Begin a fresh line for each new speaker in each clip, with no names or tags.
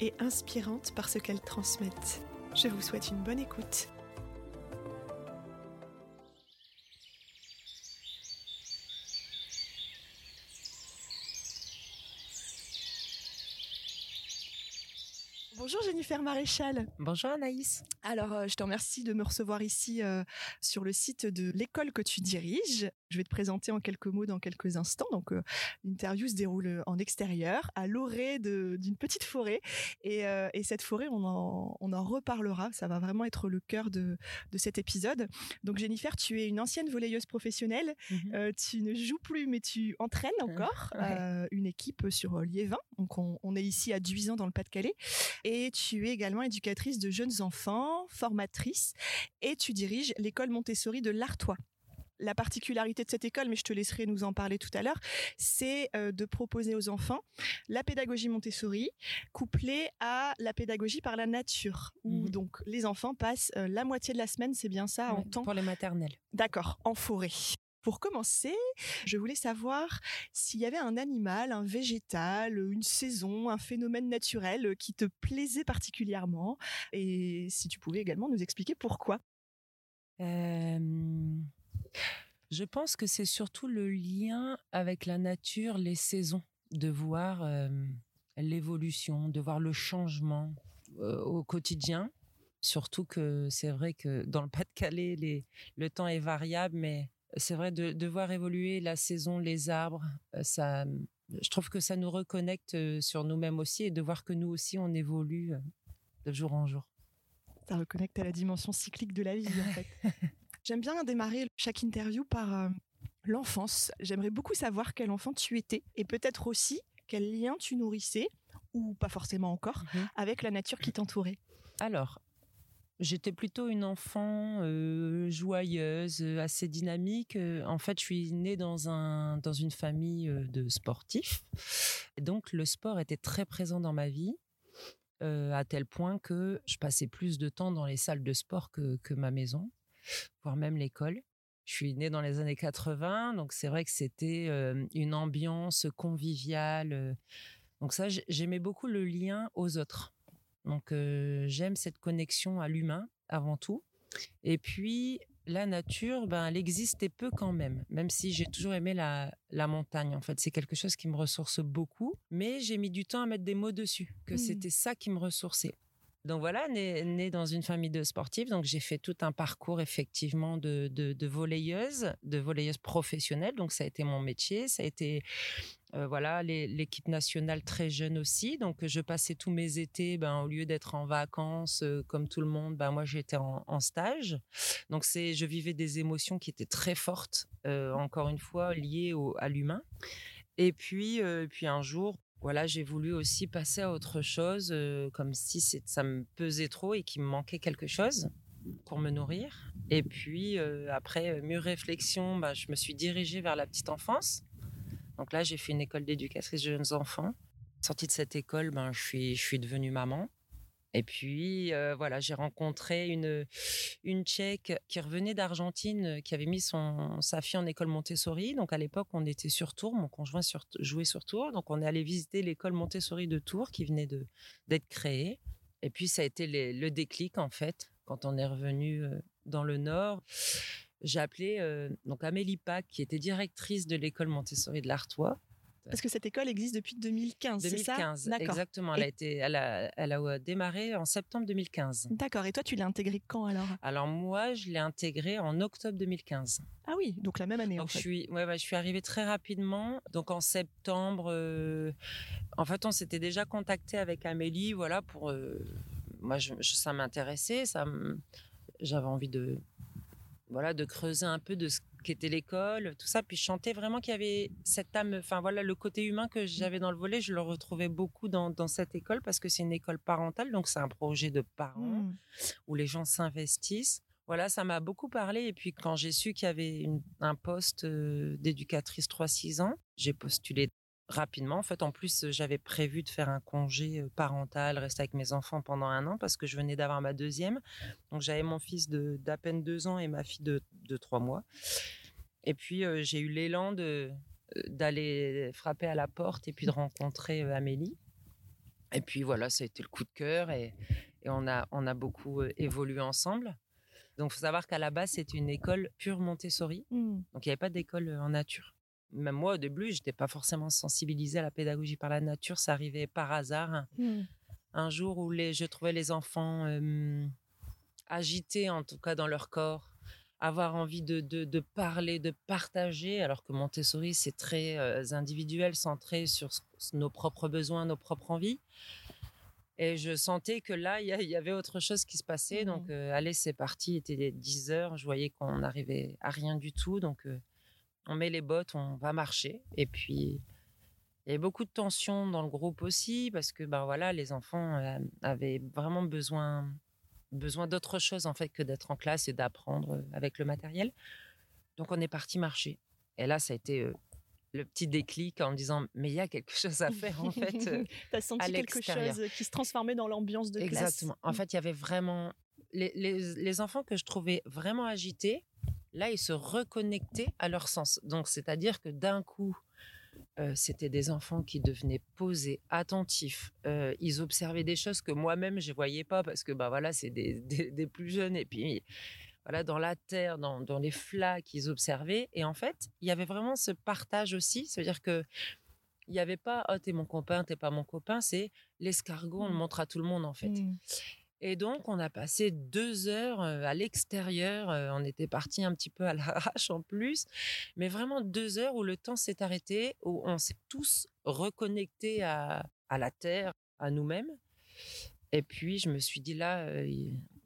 et inspirantes par ce qu'elles transmettent. Je vous souhaite une bonne écoute. Jennifer Maréchal.
Bonjour Anaïs.
Alors, euh, je te remercie de me recevoir ici euh, sur le site de l'école que tu diriges. Je vais te présenter en quelques mots dans quelques instants. Donc, euh, l'interview se déroule en extérieur, à l'orée d'une petite forêt. Et, et, cette forêt, on en, on en reparlera. Ça va vraiment être le cœur de, de cet épisode. Donc, Jennifer, tu es une ancienne volleyeuse professionnelle.
Mhm.
tu ne joues plus, mais tu entraînes encore
Ouais.
une équipe sur Liévin. Donc, on, on est ici à Duisan dans le Pas-de-Calais. Et tu es également éducatrice de jeunes enfants, formatrice, et tu diriges l'école Montessori de l'Artois. La particularité de cette école, mais je te laisserai nous en parler tout à l'heure, c'est euh, de proposer aux enfants la pédagogie Montessori couplée à la pédagogie par la nature, où
Mhm.
donc les enfants passent euh, la moitié de la semaine, c'est bien ça, en temps
Pour les maternelles.
D'accord, en forêt. Pour commencer, je voulais savoir s'il y avait un animal, un végétal, une saison, un phénomène naturel qui te plaisait particulièrement et si tu pouvais également nous expliquer pourquoi.
Je pense que c'est surtout le lien avec la nature, les saisons, de voir l'évolution, de voir le changement au quotidien. Surtout que c'est vrai que dans le Pas-de-Calais, le temps est variable, mais c'est vrai de, de voir évoluer la saison, les arbres, euh, ça, je trouve que ça nous reconnecte euh, sur nous-mêmes aussi et de voir que nous aussi on évolue euh, de jour en jour.
Ça reconnecte à la dimension cyclique de la vie en fait. J'aime bien démarrer chaque interview par euh, l'enfance. J'aimerais beaucoup savoir quel enfant tu étais et peut-être aussi quel lien tu nourrissais ou pas forcément encore
Mhm.
avec la nature qui t'entourait.
Alors, j'étais plutôt une enfant joyeuse, assez dynamique. En fait, je suis née dans, un, dans une famille de sportifs. Donc, le sport était très présent dans ma vie, à tel point que je passais plus de temps dans les salles de sport que, que ma maison, voire même l'école. Je suis née dans les années 80, donc c'est vrai que c'était une ambiance conviviale. Donc ça, j'ai- j'aimais beaucoup le lien aux autres. Donc j'aime cette connexion à l'humain avant tout. Et puis la nature, ben elle existait peu quand même, même si j'ai toujours aimé la, la montagne. En fait, c'est quelque chose qui me ressource beaucoup, mais j'ai mis du temps à mettre des mots dessus, que
Mhm.
c'était ça qui me ressourçait. Donc voilà, née, née dans une famille de sportifs, donc j'ai fait tout un parcours effectivement de, de, de volleyeuse, de volleyeuse professionnelle. Donc ça a été mon métier, ça a été euh, voilà l'équipe nationale très jeune aussi. Donc je passais tous mes étés, ben au lieu d'être en vacances euh, comme tout le monde, ben moi j'étais en, stage. Donc c'est, je vivais des émotions qui étaient très fortes, euh, encore une fois liées au, à l'humain. Et puis, puis un jour, voilà, j'ai voulu aussi passer à autre chose, comme si ça me pesait trop et qu'il me manquait quelque chose pour me nourrir. Et puis, après mûre réflexion, bah, je me suis dirigée vers la petite enfance. Donc là, j'ai fait une école d'éducatrice de jeunes enfants. Sortie de cette école, ben, je, suis, devenue maman. Et puis, euh, voilà, j'ai rencontré une, une Tchèque qui revenait d'Argentine, euh, qui avait mis son, sa fille en école Montessori. Donc, à l'époque, on était sur Tours. Mon conjoint sur, jouait sur Tours. Donc, on est allé visiter l'école Montessori de Tours qui venait d'être créée. Et puis, ça a été le déclic, en fait, quand on est revenu euh, dans le Nord. J'ai appelé euh, donc Amélie Pack, qui était directrice de l'école Montessori de l'Artois.
Parce que cette école existe depuis 2015, c'est ça?
2015,
D'accord.
exactement. Elle a, été, elle, a, elle a euh, démarré en septembre 2015.
D'accord. Et toi, tu l'as intégré quand alors?
Alors moi, je l'ai intégré en octobre 2015.
Ah oui, donc la même année en
Donc je
fait.
suis, ouais, ouais, je suis arrivée très rapidement. Donc en septembre, euh, en fait, on s'était déjà contacté avec Amélie, voilà, pour, euh, moi, je, je- ça m'intéressait, ça, j'avais envie de, voilà, de creuser un peu de ce qui était l'école, tout ça. Puis je sentais vraiment qu'il y avait cette âme, enfin voilà, le côté humain que j'avais dans le volet, je le retrouvais beaucoup dans, dans cette école parce que c'est une école parentale, donc c'est un projet de parents
Mm.
où les gens s'investissent. Voilà, ça m'a beaucoup parlé. Et puis quand j'ai su qu'il y avait une- un poste euh, d'éducatrice 3-6 ans, j'ai postulé rapidement. En fait, en plus, j'avais prévu de faire un congé parental, rester avec mes enfants pendant un an parce que je venais d'avoir ma deuxième. Donc j'avais mon fils de- d'à peine deux ans et ma fille de, de trois mois. Et puis euh, j'ai eu l'élan de d'aller frapper à la porte et puis de rencontrer Amélie. Et puis voilà, ça a été le coup de cœur et, et on, a, on a beaucoup évolué ensemble. Donc, il faut savoir qu'à la base, c'est une école pure Montessori.
Mm.
Donc, il n'y avait pas d'école en nature. Même moi, au début, je n'étais pas forcément sensibilisée à la pédagogie par la nature. Ça arrivait par hasard.
Mm.
Un jour où les, je trouvais les enfants euh, agités, en tout cas dans leur corps, avoir envie de, de, de parler, de partager, alors que Montessori, c'est très euh, individuel, centré sur nos propres besoins, nos propres envies. Et je sentais que là, il y, avait autre chose qui se passait.
Mhm.
Donc, euh, allez, c'est parti. Il était 10 heures. Je voyais qu'on n'arrivait à rien du tout. Donc, euh, on met les bottes, on va marcher. Et puis, il y avait beaucoup de tensions dans le groupe aussi, parce que ben voilà, les enfants euh, avaient vraiment besoin, besoin d'autre chose en fait que d'être en classe et d'apprendre euh, avec le matériel. Donc on est parti marcher. Et là, ça a été euh, le petit déclic en me disant, mais il y a quelque chose à faire en fait.
T'as senti quelque chose qui se transformait dans l'ambiance de classe.
Exactement. En
Mm.
fait, il y avait vraiment les, les- les enfants que je trouvais vraiment agités. Là, ils se reconnectaient à leur sens. Donc, c'est-à-dire que d'un coup, euh, c'était des enfants qui devenaient posés, attentifs. Euh, ils observaient des choses que moi-même je voyais pas parce que bah voilà, c'est des, des- des plus jeunes et puis voilà dans la terre, dans, dans les flaques, ils observaient. Et en fait, il y avait vraiment ce partage aussi. C'est-à-dire que il n'y avait pas oh t'es mon copain, t'es pas mon copain. C'est l'escargot, on le
Mm.
montre à tout le monde en fait.
Mm.
Et donc, on a passé deux heures à l'extérieur. On était parti un petit peu à l'arrache en plus. Mais vraiment deux heures où le temps s'est arrêté, où on s'est tous reconnectés à, à la terre, à nous-mêmes. Et puis, je me suis dit là,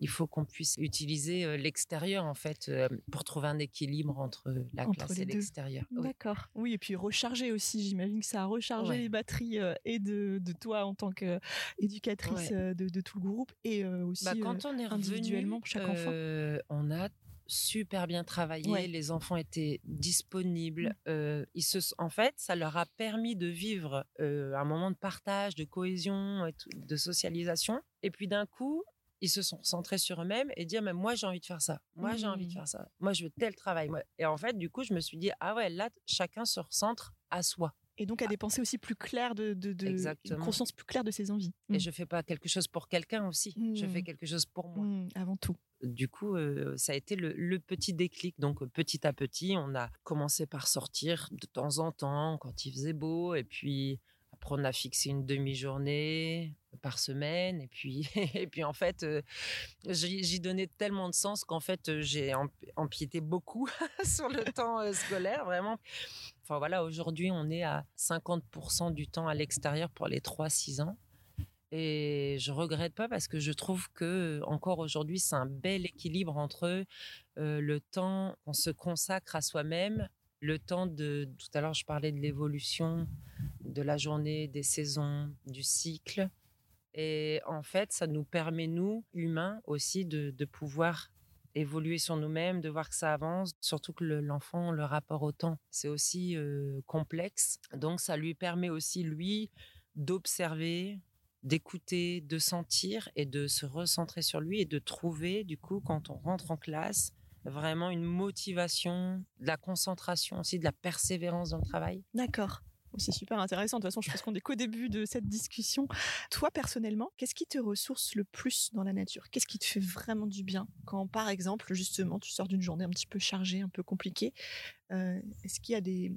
il faut qu'on puisse utiliser l'extérieur, en fait, pour trouver un équilibre entre la
Entre
classe et l'extérieur. Oui.
D'accord. Oui, et puis recharger aussi. J'imagine que ça a rechargé
Ouais.
les batteries et de, de toi en tant qu'éducatrice
Ouais.
de, de tout le groupe et aussi
Bah,
euh,
quand on est revenu,
individuellement pour chaque enfant.
euh, on a super bien travaillé.
Ouais.
Les enfants étaient disponibles.
Mm.
Euh, ils se, en fait, ça leur a permis de vivre euh, un moment de partage, de cohésion, et tout- de socialisation. Et puis d'un coup, ils se sont centrés sur eux-mêmes et dire mais moi j'ai envie de faire ça. Moi j'ai envie de
Mm.
faire ça. Moi je veux tel travail. Moi- Et en fait, du coup, je me suis dit ah ouais, là chacun se recentre à soi.
Et donc à des pensées aussi plus claires, de, de, de- une conscience plus claire de ses envies.
Et
Mm.
je fais pas quelque chose pour quelqu'un aussi. Je fais
Mm.
quelque chose pour moi.
Mm, avant tout.
du coup, euh, ça a été le, le petit déclic. Donc, euh, petit à petit, on a commencé par sortir de temps en temps quand il faisait beau. Et puis, après, on a fixé une demi-journée par semaine. Et puis, et puis en fait, euh, j'y donnais tellement de sens qu'en fait, euh, j'ai emp- empiété beaucoup sur le temps euh, scolaire, vraiment. Enfin, voilà, aujourd'hui, on est à 50% du temps à l'extérieur pour les 3-6 ans. Et je regrette pas parce que je trouve que encore aujourd'hui c'est un bel équilibre entre euh, le temps qu'on se consacre à soi-même, le temps de tout à l'heure je parlais de l'évolution de la journée, des saisons, du cycle. Et en fait, ça nous permet, nous, humains, aussi de, pouvoir évoluer sur nous-mêmes, de voir que ça avance, surtout que le- l'enfant, le rapport au temps, c'est aussi euh, complexe. Donc, ça lui permet aussi, lui, d'observer, d'écouter, de sentir et de se recentrer sur lui et de trouver, du coup, quand on rentre en classe, vraiment une motivation, de la concentration aussi, de la persévérance dans le travail.
D'accord. C'est super intéressant. De toute façon, je pense qu'on est qu'au début de cette discussion. Toi, personnellement, qu'est-ce qui te ressource le plus dans la nature? Qu'est-ce qui te fait vraiment du bien? Quand, par exemple, justement, tu sors d'une journée un petit peu chargée, un peu compliquée, euh, est-ce qu'il y a des,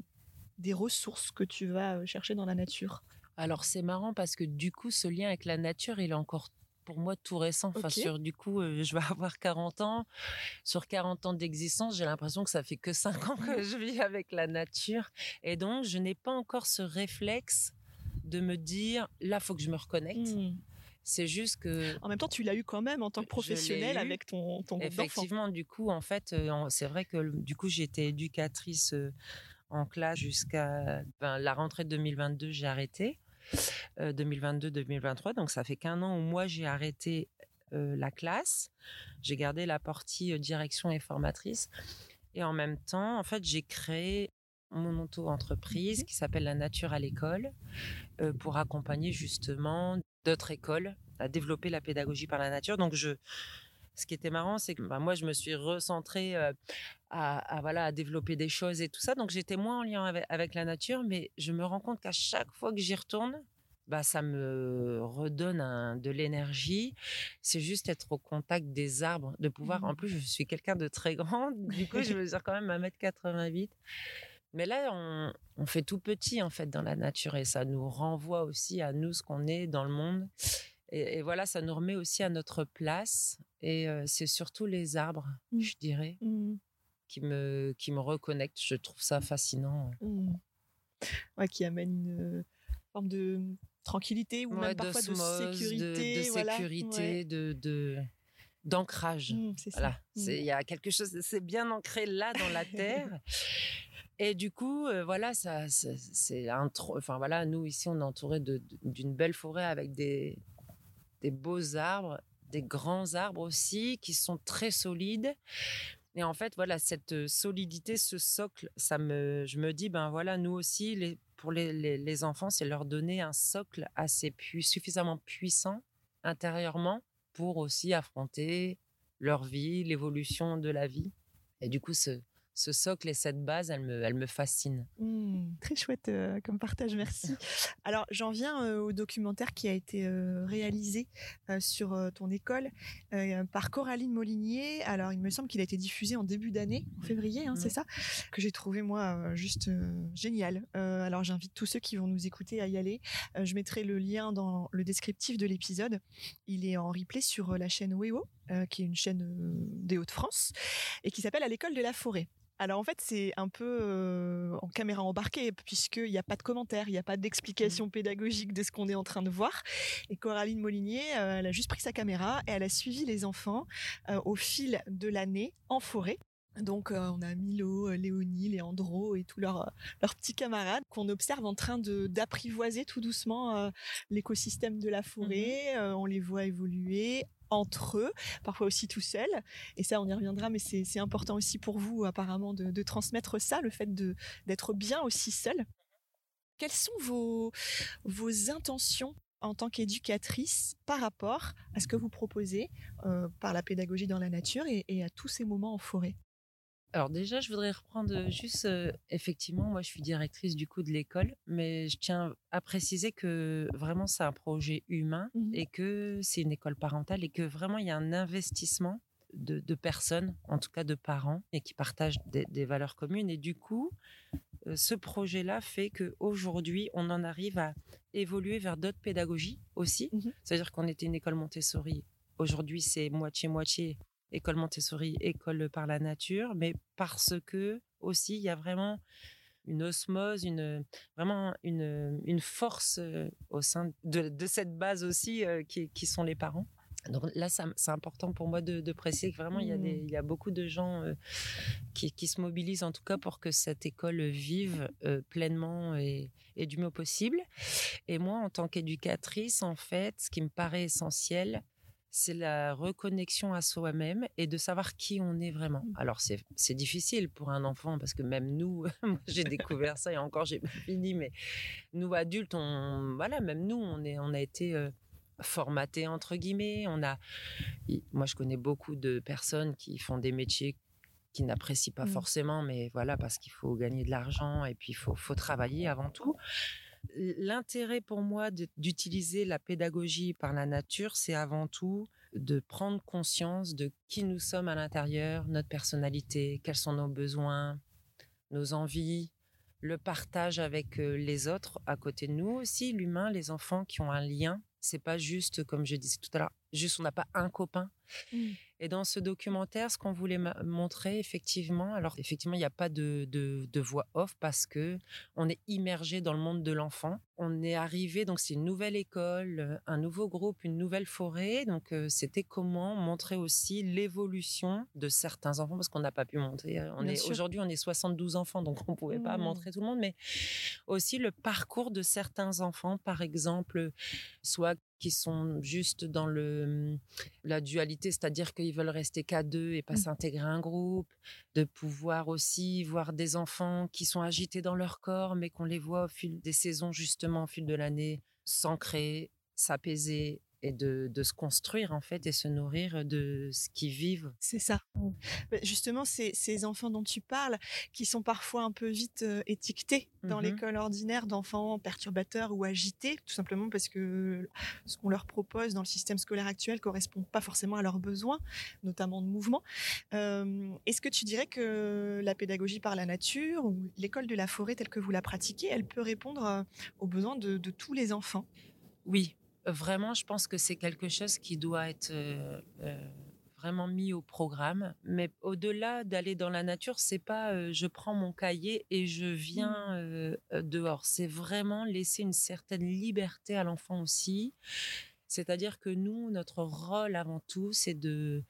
des ressources que tu vas euh, chercher dans la nature?
Alors c'est marrant parce que du coup ce lien avec la nature il est encore pour moi tout récent. Enfin sur du coup euh, je vais avoir 40 ans. Sur 40 ans d'existence j'ai l'impression que ça fait que 5 ans que je vis avec la nature et donc je n'ai pas encore ce réflexe de me dire là faut que je me reconnecte.
Hmm.
C'est juste que.
En même temps, tu l'as eu quand même en tant que professionnel avec ton, ton groupe
Effectivement, du coup, en fait, euh, c'est vrai que du coup, j'étais éducatrice euh, en classe jusqu'à ben, la rentrée de 2022, j'ai arrêté. 2022-2023, donc ça fait qu'un an où moi j'ai arrêté la classe. J'ai gardé la partie direction et formatrice. Et en même temps, en fait, j'ai créé mon auto-entreprise qui s'appelle La Nature à l'école pour accompagner justement d'autres écoles à développer la pédagogie par la nature. Donc, je, ce qui était marrant, c'est que bah, moi, je me suis recentrée à, voilà, à développer des choses et tout ça. Donc, j'étais moins en lien avec, la nature, mais je me rends compte qu'à chaque fois que j'y retourne, bah, ça me redonne de l'énergie. C'est juste être au contact des arbres, de pouvoir. En mmh. plus, je suis quelqu'un de très grand, du coup, je mesure quand même 1m88. Mais là, on, fait tout petit en fait dans la nature et ça nous renvoie aussi à nous ce qu'on est dans le monde. Et, voilà, ça nous remet aussi à notre place. Et c'est surtout les arbres, mmh. je dirais, mmh. qui me qui me reconnectent. Je trouve ça fascinant.
Mmh. Ouais, qui amène une forme de tranquillité ou même parfois de sécurité,
de, sécurité, de, d'ancrage. voilà, il y a quelque chose, c'est bien ancré là dans la terre. Et du coup, voilà, ça, c'est un Enfin voilà, nous ici, on est entouré d'une belle forêt avec des, des beaux arbres, des grands arbres aussi qui sont très solides. Et en fait, voilà, cette solidité, ce socle, ça me, je me dis, ben voilà, nous aussi, les, pour les, les, enfants, c'est leur donner un socle assez suffisamment puissant intérieurement pour aussi affronter leur vie, l'évolution de la vie. Et du coup, ce, ce socle et cette base, elle me, elle me fascine.
Mmh, très chouette euh, comme partage, merci. Alors, j'en viens euh, au documentaire qui a été euh, réalisé sur ton école par Coraline Molinier. Alors, il me semble qu'il a été diffusé en début d'année, en février, hein, c'est ça, que j'ai trouvé moi juste génial. alors, j'invite tous ceux qui vont nous écouter à y aller. je mettrai le lien dans le descriptif de l'épisode. Il est en replay sur la chaîne Weo, qui est une chaîne des Hauts-de-France, et qui s'appelle À l'école de la forêt. Alors en fait, c'est un peu en caméra embarquée puisqu'il n'y a pas de commentaires, il n'y a pas d'explication mmh. pédagogique de ce qu'on est en train de voir. Et Coraline Molinier, elle a juste pris sa caméra et elle a suivi les enfants au fil de l'année en forêt. Donc on a Milo, Léonie, Léandro et tous leurs leurs petits camarades qu'on observe en train de d'apprivoiser tout doucement l'écosystème de la mmh forêt. on les voit évoluer, entre eux, parfois aussi tout seuls. Et ça, on y reviendra, mais c'est important aussi pour vous, apparemment, de, transmettre ça, le fait d'être bien aussi seul. Quelles sont vos, vos intentions en tant qu'éducatrice par rapport à ce que vous proposez euh, par la pédagogie dans la nature et à tous ces moments en forêt?
Alors déjà, je voudrais reprendre juste, effectivement, moi je suis directrice du coup de l'école, mais je tiens à préciser que vraiment c'est un projet humain mmh et que c'est une école parentale et que vraiment il y a un investissement de, personnes, en tout cas de parents, et qui partagent des, valeurs communes. Et du coup, ce projet-là fait qu'aujourd'hui, on en arrive à évoluer vers d'autres pédagogies aussi. Mmh C'est-à-dire qu'on était une école Montessori. Aujourd'hui, c'est moitié-moitié école Montessori, école par la nature, mais parce que aussi il y a vraiment une osmose, une vraiment une, une force euh, au sein de, de cette base aussi euh, qui, qui, sont les parents. Donc là, c'est important pour moi de, de préciser que vraiment, il, y a des, mmh. il y a beaucoup de gens euh, qui, qui, se mobilisent en tout cas pour que cette école vive pleinement et, et, du mieux possible. Et moi, en tant qu'éducatrice, en fait, ce qui me paraît essentiel, c'est la reconnexion à soi-même et de savoir qui on est vraiment. Mmh. Alors c'est difficile pour un enfant parce que même nous, j'ai découvert ça et encore j'ai pas fini, mais nous adultes, on, voilà, même nous, on est, on a été euh, formatés entre guillemets. On a, moi je connais beaucoup de personnes qui font des métiers qui n'apprécient pas mmh. forcément, mais voilà parce qu'il faut gagner de l'argent et puis il faut, faut travailler avant tout. L'intérêt pour moi d'utiliser la pédagogie par la nature, c'est avant tout de prendre conscience de qui nous sommes à l'intérieur, notre personnalité, quels sont nos besoins, nos envies, le partage avec les autres à côté de nous aussi, l'humain, les enfants qui ont un lien. C'est pas juste, comme je disais tout à l'heure, juste on n'a pas un copain.
Mmh.
Et dans ce documentaire, ce qu'on voulait montrer, effectivement, alors effectivement, il n'y a pas de, de, voix off parce que on est immergé dans le monde de l'enfant. On est arrivé, donc c'est une nouvelle école, euh, un nouveau groupe, une nouvelle forêt. Donc euh, c'était comment montrer aussi l'évolution de certains enfants parce qu'on n'a pas pu montrer. Euh, on est aujourd'hui, on est 72 enfants, donc on pouvait pas mmh. montrer tout le monde, mais aussi le parcours de certains enfants, par exemple, soit qui sont juste dans le la dualité, c'est-à-dire qu'ils veulent rester qu'à deux et pas mmh. s'intégrer à un groupe, de pouvoir aussi voir des enfants qui sont agités dans leur corps, mais qu'on les voit au fil des saisons, justement, au fil de l'année, s'ancrer, s'apaiser, et de, se construire en fait et se nourrir de ce qu'ils vivent.
C'est ça. Bah, justement, ces, ces, enfants dont tu parles, qui sont parfois un peu vite euh, étiquetés dans mmh l'école ordinaire d'enfants perturbateurs ou agités, tout simplement parce que ce qu'on leur propose dans le système scolaire actuel correspond pas forcément à leurs besoins, notamment de mouvement. Euh, est-ce que tu dirais que la pédagogie par la nature ou l'école de la forêt telle que vous la pratiquez, elle peut répondre aux besoins de, de tous les enfants?
Oui, vraiment, je pense que c'est quelque chose qui doit être euh, euh, vraiment mis au programme. Mais au-delà d'aller dans la nature, c'est pas euh, je prends mon cahier et je viens mmh. dehors. C'est vraiment laisser une certaine liberté à l'enfant aussi. C'est-à-dire que nous, notre rôle avant tout, c'est de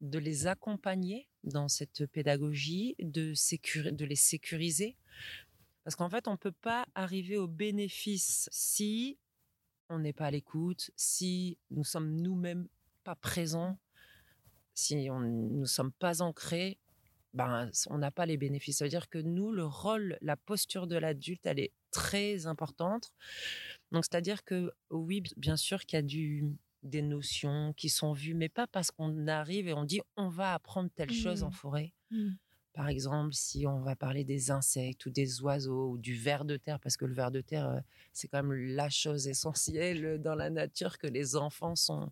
de les accompagner dans cette pédagogie, de, de les sécuriser. Parce qu'en fait, on ne peut pas arriver au bénéfice si on n'est pas à l'écoute, si nous sommes nous-mêmes pas présents, si on, nous sommes pas ancrés, ben, on n'a pas les bénéfices. Ça veut dire que nous, le rôle, la posture de l'adulte, elle est très importante. Donc, c'est-à-dire que oui, bien sûr qu'il y a du, des notions qui sont vues, mais pas parce qu'on arrive et on dit on va apprendre telle chose en mmh. forêt. Mmh. Par exemple, si on va parler des insectes ou des oiseaux ou du ver de terre, parce que le ver de terre, euh, c'est quand même la chose essentielle dans la nature que les enfants sont,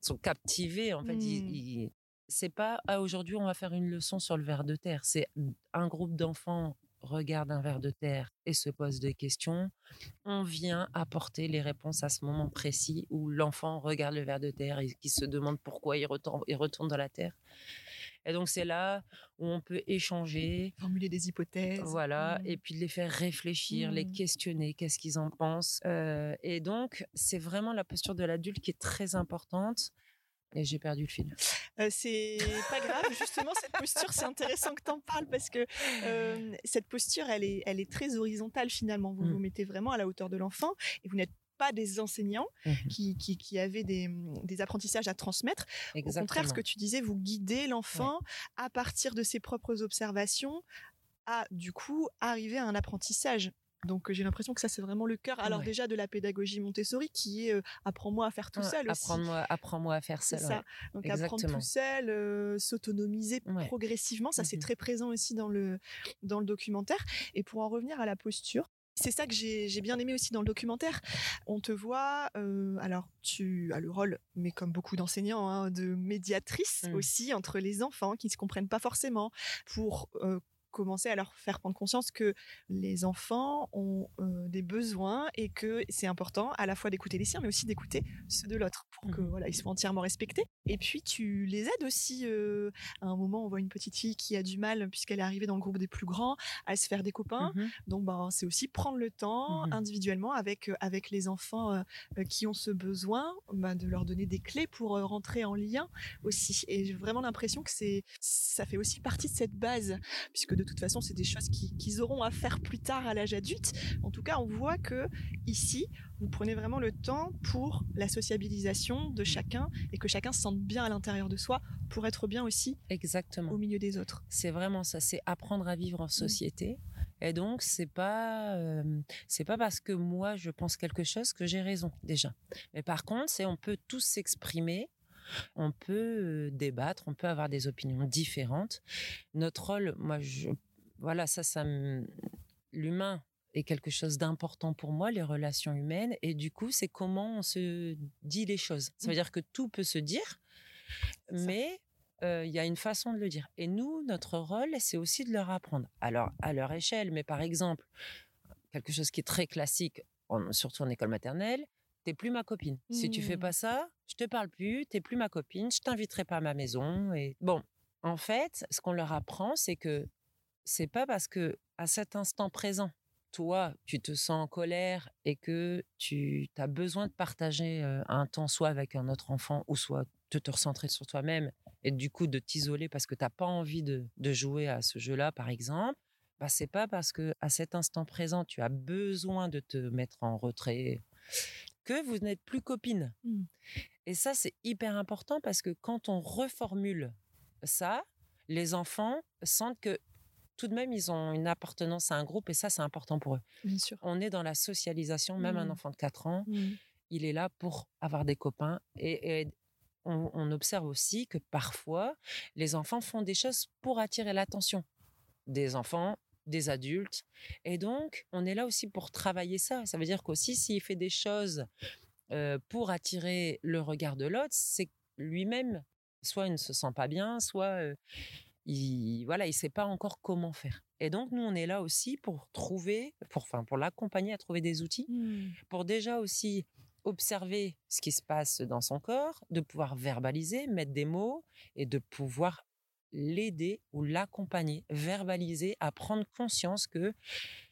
sont captivés. En fait, mmh. c'est pas ah, aujourd'hui on va faire une leçon sur le ver de terre. C'est un groupe d'enfants regarde un ver de terre et se pose des questions. On vient apporter les réponses à ce moment précis où l'enfant regarde le ver de terre et qui se demande pourquoi il retourne, il retourne dans la terre. Et donc, c'est là où on peut échanger.
Formuler des hypothèses.
Voilà. Mmh. Et puis les faire réfléchir, les mmh. questionner, qu'est-ce qu'ils en pensent. Euh, et donc, c'est vraiment la posture de l'adulte qui est très importante. Et j'ai perdu le fil.
Euh, c'est pas grave, justement, cette posture, c'est intéressant que tu en parles parce que euh, cette posture, elle est, elle est très horizontale finalement. Vous mmh. vous mettez vraiment à la hauteur de l'enfant et vous n'êtes pas des enseignants mmh qui, qui, avaient des, des, apprentissages à transmettre. Au contraire, ce que tu disais, vous guidez l'enfant à partir de ses propres observations à, du coup, arriver à un apprentissage. Donc j'ai l'impression que ça c'est vraiment le cœur. Alors déjà de la pédagogie Montessori qui est apprends-moi à faire tout seul aussi.
Apprends-moi, apprends-moi à faire seul.
Ça. Donc apprendre tout seul, s'autonomiser progressivement, ça c'est mmh très présent aussi dans le dans le documentaire. Et pour en revenir à la posture, c'est ça que j'ai bien aimé aussi dans le documentaire. On te voit, euh, alors tu as le rôle, mais comme beaucoup d'enseignants, hein, de médiatrice mmh. aussi entre les enfants qui ne se comprennent pas forcément pour euh, commencer à leur faire prendre conscience que les enfants ont euh, des besoins et que c'est important à la fois d'écouter les siens mais aussi d'écouter ceux de l'autre pour que mmh voilà ils soient entièrement respectés. Et puis tu les aides aussi euh, à un moment on voit une petite fille qui a du mal puisqu'elle est arrivée dans le groupe des plus grands à se faire des copains. Mmh donc ben c'est aussi prendre le temps mmh individuellement avec euh, avec les enfants qui ont ce besoin ben, de leur donner des clés pour rentrer en lien aussi. Et j'ai vraiment l'impression que c'est ça fait aussi partie de cette base puisque de toute façon, c'est des choses qu'ils auront à faire plus tard à l'âge adulte. En tout cas, on voit que ici, vous prenez vraiment le temps pour la sociabilisation de chacun et que chacun se sente bien à l'intérieur de soi pour être bien aussi
Exactement.
au milieu des autres.
C'est vraiment ça, c'est apprendre à vivre en mmh. société. Et donc c'est pas euh, c'est pas parce que moi je pense quelque chose que j'ai raison déjà. Mais par contre, c'est on peut tous s'exprimer on peut débattre, on peut avoir des opinions différentes. Notre rôle, moi, je, voilà, ça, ça, l'humain est quelque chose d'important pour moi, les relations humaines, et du coup, c'est comment on se dit les choses. Ça veut mmh. dire que tout peut se dire, mais il y a une façon de le dire. Et nous, notre rôle, c'est aussi de leur apprendre. Alors, à leur échelle, mais par exemple, quelque chose qui est très classique, surtout en école maternelle, t'es plus ma copine. Si tu fais
Mmh.
pas ça, je te parle plus, t'es plus ma copine, je t'inviterai pas à ma maison. Et bon, en fait, ce qu'on leur apprend, c'est que c'est pas parce que à cet instant présent, toi, tu te sens en colère et que tu as besoin de partager un temps soit avec un autre enfant ou soit de te recentrer sur toi-même et du coup de t'isoler parce que t'as pas envie de, de jouer à ce jeu-là, par exemple. Bah, c'est pas parce que à cet instant présent, tu as besoin de te mettre en retrait que vous n'êtes plus copine.
Mmh.
Et ça, c'est hyper important parce que quand on reformule ça, les enfants sentent que tout de même, ils ont une appartenance à un groupe et ça, c'est important pour eux.
Bien sûr.
On est dans la socialisation, même un
Mmh.
enfant de 4 ans,
Mmh.
il est là pour avoir des copains. Et, et on, on observe aussi que parfois, les enfants font des choses pour attirer l'attention des enfants, des adultes. Et donc, on est là aussi pour travailler ça. Ça veut dire qu'aussi, s'il fait des choses euh, pour attirer le regard de l'autre, c'est lui-même, soit il ne se sent pas bien, soit euh, il voilà, il sait pas encore comment faire. Et donc, nous, on est là aussi pour trouver, pour, enfin, pour l'accompagner à trouver des outils
Mmh.
pour déjà aussi observer ce qui se passe dans son corps, de pouvoir verbaliser, mettre des mots et de pouvoir l'aider ou l'accompagner, verbaliser, à prendre conscience que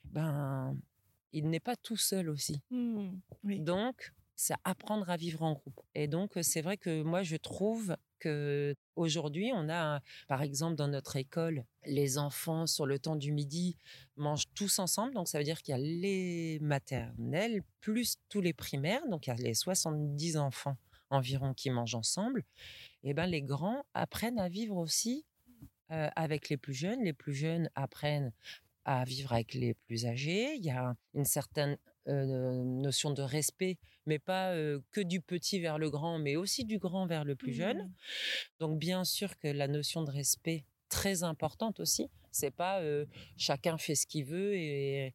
ben il n'est pas tout seul aussi.
Mmh. Oui.
Donc, c'est apprendre à vivre en groupe. Et donc, c'est vrai que moi, je trouve que aujourd'hui, on a, par exemple, dans notre école, les enfants sur le temps du midi mangent tous ensemble. Donc, ça veut dire qu'il y a les maternelles plus tous les primaires. Donc, il y a les 70 enfants environ qui mangent ensemble. Et ben, les grands apprennent à vivre aussi euh, avec les plus jeunes. Les plus jeunes apprennent à vivre avec les plus âgés. Il y a une certaine euh, notion de respect, mais pas euh, que du petit vers le grand, mais aussi du grand vers le plus jeune.
Mmh.
Donc bien sûr que la notion de respect très importante aussi. C'est pas euh, chacun fait ce qu'il veut et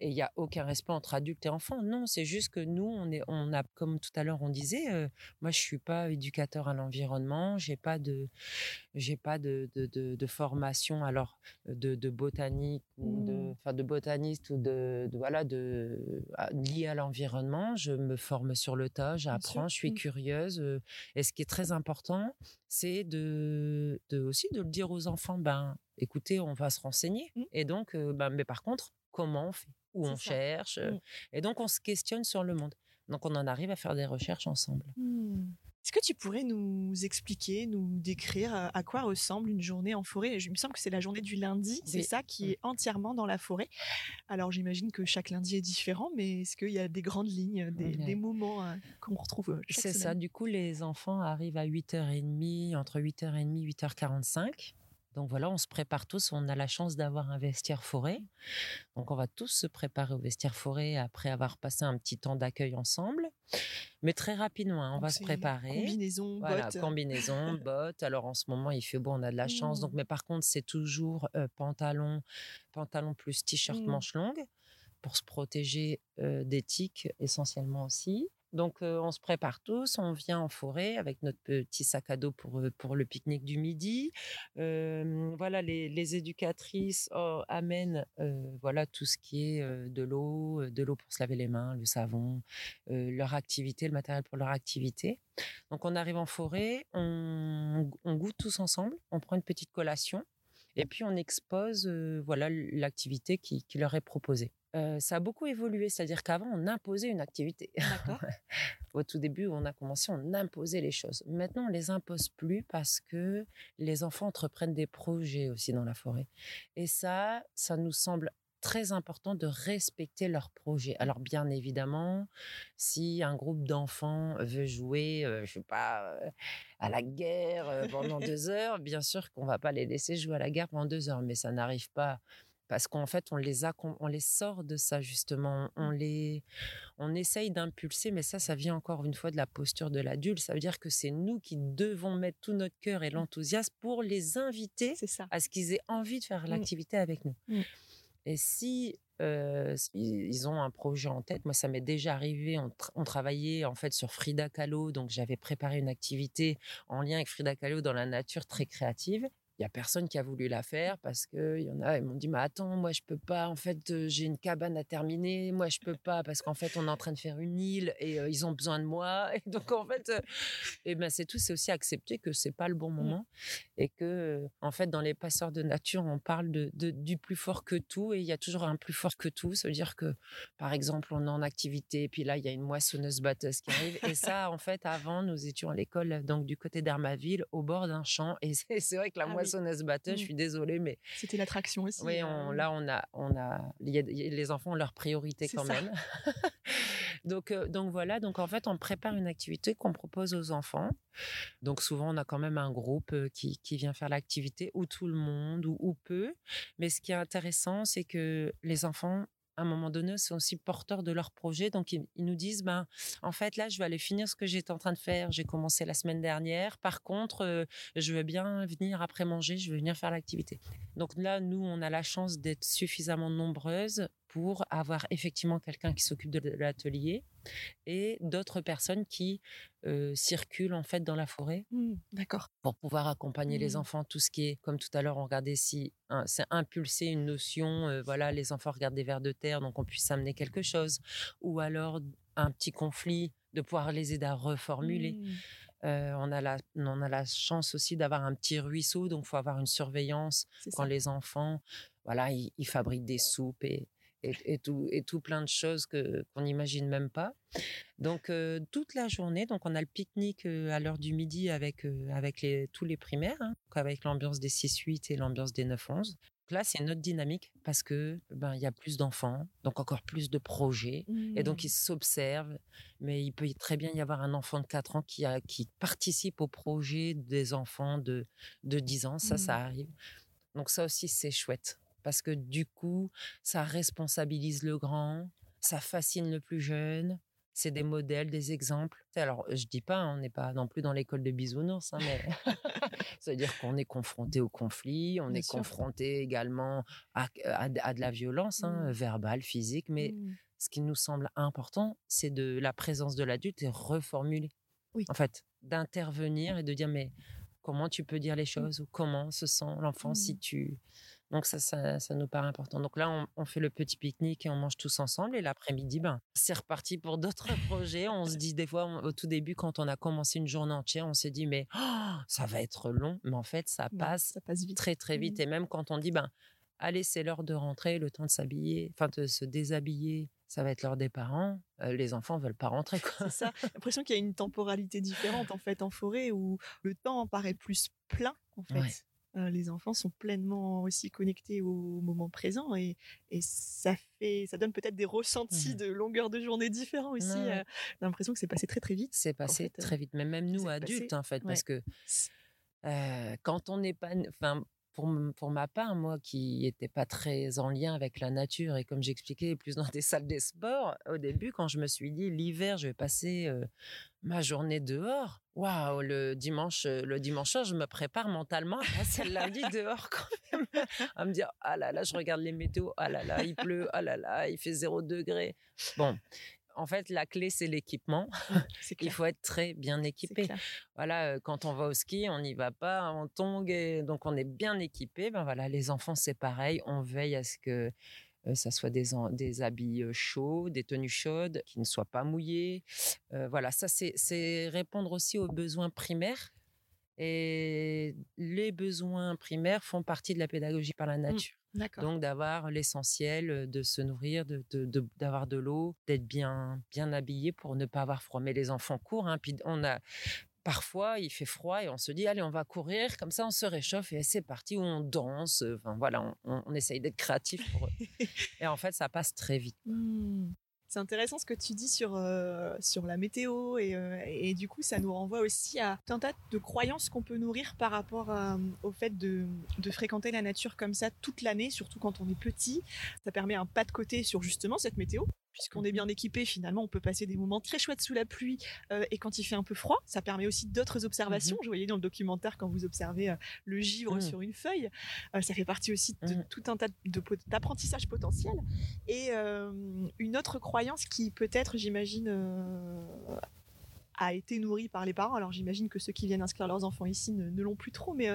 il y a aucun respect entre adultes et enfants. Non, c'est juste que nous on est on a comme tout à l'heure on disait euh, moi je suis pas éducateur à l'environnement, j'ai pas de j'ai pas de, de, de, de formation alors de, botanique ou de
Mmh.
enfin de botaniste ou de, voilà de à- lié à l'environnement, je me forme sur le tas, j'apprends, je suis
Mmh.
curieuse et ce qui est très important, c'est de, de aussi de le dire aux enfants ben écoutez, on va se renseigner
Mmh.
et donc euh, mais par contre, comment on fait? Où on
ça.
cherche
Mmh.
Et donc on se questionne sur le monde. Donc on en arrive à faire des recherches ensemble.
Mmh. Est-ce que tu pourrais nous expliquer, nous décrire à quoi ressemble une journée en forêt? Je- Il me semble que c'est la journée du lundi, c'est
Oui.
ça qui est entièrement dans la forêt. Alors j'imagine que chaque lundi est différent, mais est-ce qu'il y a des grandes lignes, des, moments euh, qu'on retrouve
C'est ça, du coup, les enfants arrivent à 8h30, entre 8h30 et 8h45. Donc voilà, on se prépare tous. On a la chance d'avoir un vestiaire forêt. Donc on va tous se préparer au vestiaire forêt après avoir passé un petit temps d'accueil ensemble. Mais très rapidement, hein, on
Donc
va se préparer.
Combinaison,
Voilà,
bottes.
combinaison, bottes. Alors en ce moment, il fait beau, on a de la chance. Donc,
Mmh.
mais par contre, c'est toujours euh, pantalon, pantalon plus t-shirt
Mmh.
manche longue pour se protéger euh, des tiques essentiellement aussi. Donc on se prépare tous, on vient en forêt avec notre petit sac à dos pour, pour le pique-nique du midi. Voilà, les, éducatrices oh, amènent voilà tout ce qui est de l'eau, de l'eau pour se laver les mains, le savon, leur activité, le matériel pour leur activité. Donc on arrive en forêt, on, goûte tous ensemble, on prend une petite collation et puis on expose voilà l'activité qui leur est proposée. Euh, ça a beaucoup évolué, c'est-à-dire qu'avant on imposait une activité. Au tout début, on a commencé, on imposait les choses. Maintenant, on les impose plus parce que les enfants entreprennent des projets aussi dans la forêt. Et ça, ça nous semble très important de respecter leurs projets. Alors bien évidemment, si un groupe d'enfants veut jouer, euh, je sais pas, euh, à la guerre euh, pendant deux heures, bien sûr qu'on va pas les laisser jouer à la guerre pendant deux heures, mais ça n'arrive pas parce qu'en fait on les a, on les sort de ça justement, on les, on essaye d'impulser, mais ça, ça vient encore une fois de la posture de l'adulte. Ça veut dire que c'est nous qui devons mettre tout notre cœur et l'enthousiasme pour les inviter
ça.
à ce qu'ils aient envie de faire
Mm.
l'activité avec nous. Et si euh, ils ils ont un projet en tête, moi ça m'est déjà arrivé, on, tra- on travaillait en fait sur Frida Kahlo, donc j'avais préparé une activité en lien avec Frida Kahlo dans la nature très créative. Il y a personne qui a voulu la faire parce que il y en a, ils m'ont dit, mais attends, moi je peux pas. En fait, j'ai une cabane à terminer. Moi je peux pas parce qu'en fait on est en train de faire une île et euh, ils ont besoin de moi. Et donc en fait, euh, et ben c'est tout. C'est aussi accepter que c'est pas le bon moment et que en fait dans les passeurs de nature on parle de, de- du plus fort que tout et il y a toujours un plus fort que tout. Ça veut dire que par exemple on est en activité et puis là il y a une moissonneuse batteuse qui arrive et ça en fait avant nous étions à l'école donc du côté d'Armaville au bord d'un champ et c'est vrai que la
oui.
Moissonneuse batteuse,
Mm.
je suis désolée mais
C'était l'attraction aussi.
oui,
euh,
on, là, on a, on a, il y a- il y a- les enfants ont leur priorité
C'est
quand
ça.
même. donc, euh, donc voilà. Donc en fait, on prépare une activité qu'on propose aux enfants. Donc souvent, on a quand même un groupe euh, qui, qui vient faire l'activité, ou tout le monde, ou, ou peu. Mais ce qui est intéressant, c'est que les enfants, à un moment donné, sont aussi porteurs de leur projet. Donc ils, nous disent, ben, en fait, là, je vais aller finir ce que j'étais en train de faire. J'ai commencé la semaine dernière. Par contre, euh, je veux bien venir après manger. Je veux venir faire l'activité. Donc là, nous, on a la chance d'être suffisamment nombreuses pour avoir effectivement quelqu'un qui s'occupe de l'atelier et d'autres personnes qui euh, circulent en fait dans la forêt
D'accord.
pour pouvoir accompagner les
Mm.
enfants. Tout ce qui est, comme tout à l'heure, on regardait si hein, c'est impulser une notion, euh, voilà, les enfants regardent des vers de terre, donc on puisse amener quelque chose, ou alors un petit conflit, de pouvoir les aider à reformuler.
Hmm,
Euh, on, a la, on a la chance aussi d'avoir un petit ruisseau, donc il faut avoir une surveillance quand
ça.
les enfants, voilà, ils, ils fabriquent des soupes et, et, et tout, et tout plein de choses que qu'on n'imagine même pas. Donc euh, toute la journée, donc on a le pique-nique euh, à l'heure du midi avec euh, avec les, tous les primaires, hein, avec l'ambiance des 6-8 et l'ambiance des 9-11. Donc Là, c'est une autre dynamique parce que ben il y a plus d'enfants, donc encore plus de projets. Et donc,
Hmm,
ils s'observent, mais il peut très bien y avoir un enfant de 4 ans qui, a, qui participe au projet des enfants de, de 10 ans. Ça, ça
Mhm.
arrive. Donc, ça aussi, c'est chouette. Parce que du coup, ça responsabilise le grand, ça fascine le plus jeune. C'est des modèles, des exemples. Alors, je dis pas, hein, on n'est pas non plus dans l'école de bisounours, hein, mais ça veut dire qu'on est confronté au conflit, on
Bien
est
sûr.
confronté également à, à- à de la violence, hein,
Mhm.
verbale, physique, mais
hmm,
ce qui nous semble important, c'est de la présence de l'adulte et reformuler.
Oui.
En fait, d'intervenir et de dire mais comment tu peux dire les choses ou comment se sent l'enfant si tu. Donc ça, ça, ça nous paraît important. Donc là, on, on fait le petit pique-nique et on mange tous ensemble. Et l'après-midi, ben, c'est reparti pour d'autres projets. On se dit des fois, on- au tout début, quand on a commencé une journée entière, on s'est dit mais oh, ça va être long. Mais en fait, ça passe
ça passe vite.
très très vite.
Mm.
Et même quand on dit, ben, allez, c'est l'heure de rentrer, le temps de s'habiller, enfin de se déshabiller, ça va être l'heure des parents. euh, les enfants veulent pas rentrer. Quoi.
C'est ça. J'ai l'impression qu'il y a une temporalité différente en fait en forêt où le temps paraît plus plein en fait.
Ouais.
Euh, les enfants sont pleinement aussi connectés au moment présent et, et ça fait, ça donne peut-être des ressentis
Mhm.
de longueur de journée différents aussi. Euh, J'ai l'impression que c'est passé très très vite.
C'est passé
fait, euh,
très vite, mais même nous adultes,
passé,
en fait,
ouais.
parce que euh, quand on n'est pas, enfin, pour, pour ma part, moi qui n'étais pas très en lien avec la nature et comme j'expliquais, plus dans des salles des sports, au début, quand je me suis dit l'hiver, je vais passer ma journée dehors. Waouh, le dimanche, euh, le dimanche soir, je me prépare mentalement à passer le lundi dehors quand même, à me dire ah là là, je regarde les météos, ah là là, il pleut, ah là là, il fait zéro degré. Bon, en fait, la clé c'est l'équipement.
C'est
Il faut être très bien
c'est
équipé voilà, euh, quand on va au ski, on n'y va pas en tongs, et donc on est bien équipé. Ben voilà, les enfants, c'est pareil. On veille à ce que ça soit des, des habits chauds, des tenues chaudes, qui ne soient pas mouillées. Voilà, ça, c'est répondre aussi aux besoins primaires. Et les besoins primaires font partie de la pédagogie par la nature.
D'accord.
Donc d'avoir l'essentiel, de se nourrir, de, de- de- d'avoir de, l'eau, d'être bien, bien habillé pour ne pas avoir froid. Mais les enfants courent, hein, puis on a parfois il fait froid et on se dit allez on va courir, comme ça on se réchauffe et c'est parti ou on danse. euh, Enfin voilà, on, on- on essaye d'être créatif pour eux. et en fait ça passe très vite.
Hmm. C'est intéressant ce que tu dis sur, euh, sur la météo et, euh, et du coup ça nous renvoie aussi à tout un tas de croyances qu'on peut nourrir par rapport à- au fait de, de fréquenter la nature comme ça toute l'année, surtout quand on est petit. Ça permet un pas de côté sur justement cette météo. Puisqu'on est bien équipé, finalement, on peut passer des moments très chouettes sous la pluie euh, et quand il fait un peu froid, ça permet aussi d'autres observations. Je voyais dans le documentaire quand vous observez euh, le givre
Mhm.
sur une feuille, euh, ça fait partie aussi de
Mhm.
tout un tas d'apprentissage potentiel. Et une autre croyance qui peut-être, j'imagine, a été nourrie par les parents. Alors j'imagine que ceux qui viennent inscrire leurs enfants ici ne, ne l'ont plus trop, mais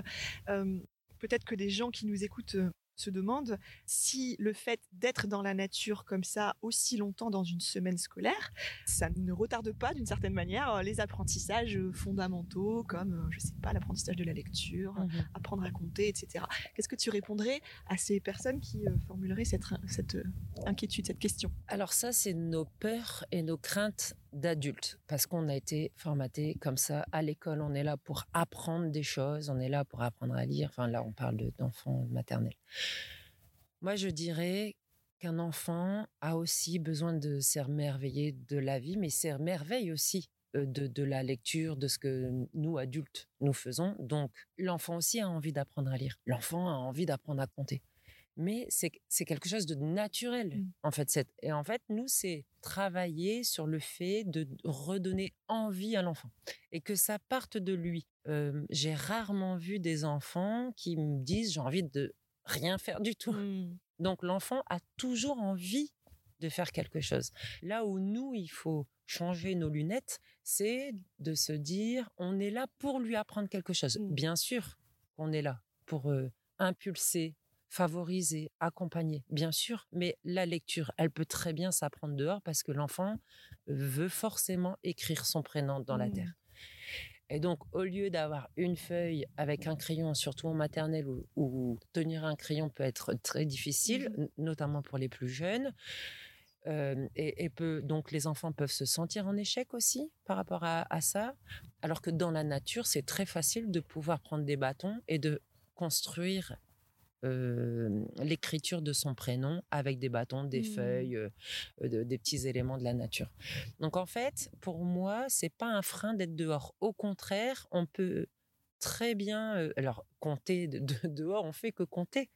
peut-être que des gens qui nous écoutent se demandent si le fait d'être dans la nature comme ça aussi longtemps dans une semaine scolaire, ça ne retarde pas d'une certaine manière euh, les apprentissages euh, fondamentaux comme, euh, je sais pas, l'apprentissage de la lecture,
Mhm.
apprendre à compter, etc. Qu'est-ce que tu répondrais à ces personnes qui formuleraient cette, cette inquiétude, cette question?
Alors ça, c'est nos peurs et nos craintes d'adultes, parce qu'on a été formaté comme ça à l'école. On est là pour apprendre des choses, on est là pour apprendre à lire. Enfin là, on parle de- d'enfants maternels. Moi, je dirais qu'un enfant a aussi besoin de s'émerveiller de la vie, mais s'émerveille aussi euh, de, de la lecture, de ce que nous, adultes, nous faisons. Donc, l'enfant aussi a envie d'apprendre à lire. L'enfant a envie d'apprendre à compter. Mais c'est c'est quelque chose de naturel,
Mm.
en fait. cette- Et en fait, nous, c'est travailler sur le fait de redonner envie à l'enfant et que ça parte de lui. Euh, J'ai rarement vu des enfants qui me disent j'ai envie de rien faire du tout.
Hmm.
Donc l'enfant a toujours envie de faire quelque chose. Là où nous, il faut changer nos lunettes, c'est de se dire on est là pour lui apprendre quelque chose.
Mm.
Bien sûr qu'on est là pour euh, impulser, favoriser, accompagner, bien sûr, mais la lecture, elle peut très bien s'apprendre dehors parce que l'enfant veut forcément écrire son prénom dans la
Mm.
terre. Et donc, au lieu d'avoir une feuille avec un crayon, surtout en maternelle, où, où tenir un crayon peut être très difficile, n- notamment pour les plus jeunes, euh, et, et peut, donc les enfants peuvent se sentir en échec aussi par rapport à, à ça, alors que dans la nature, c'est très facile de pouvoir prendre des bâtons et de construire euh, l'écriture de son prénom avec des bâtons, des
Mhm.
feuilles, euh, de- des petits éléments de la nature. Donc en fait, pour moi, c'est pas un frein d'être dehors. Au contraire, on peut très bien, euh, alors compter de, de- dehors, on fait que compter.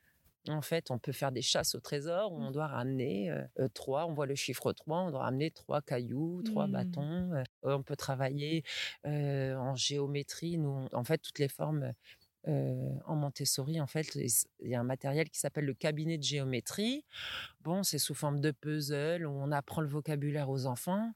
En fait, on peut faire des chasses au trésor où on doit ramener euh, trois, on voit le chiffre 3, on doit ramener trois cailloux, trois
Mm.
bâtons. euh, on peut travailler euh, en géométrie. Nous, on- en fait, toutes les formes euh, en Montessori, en fait, il y a un matériel qui s'appelle le cabinet de géométrie. Bon, c'est sous forme de puzzle où on apprend le vocabulaire aux enfants.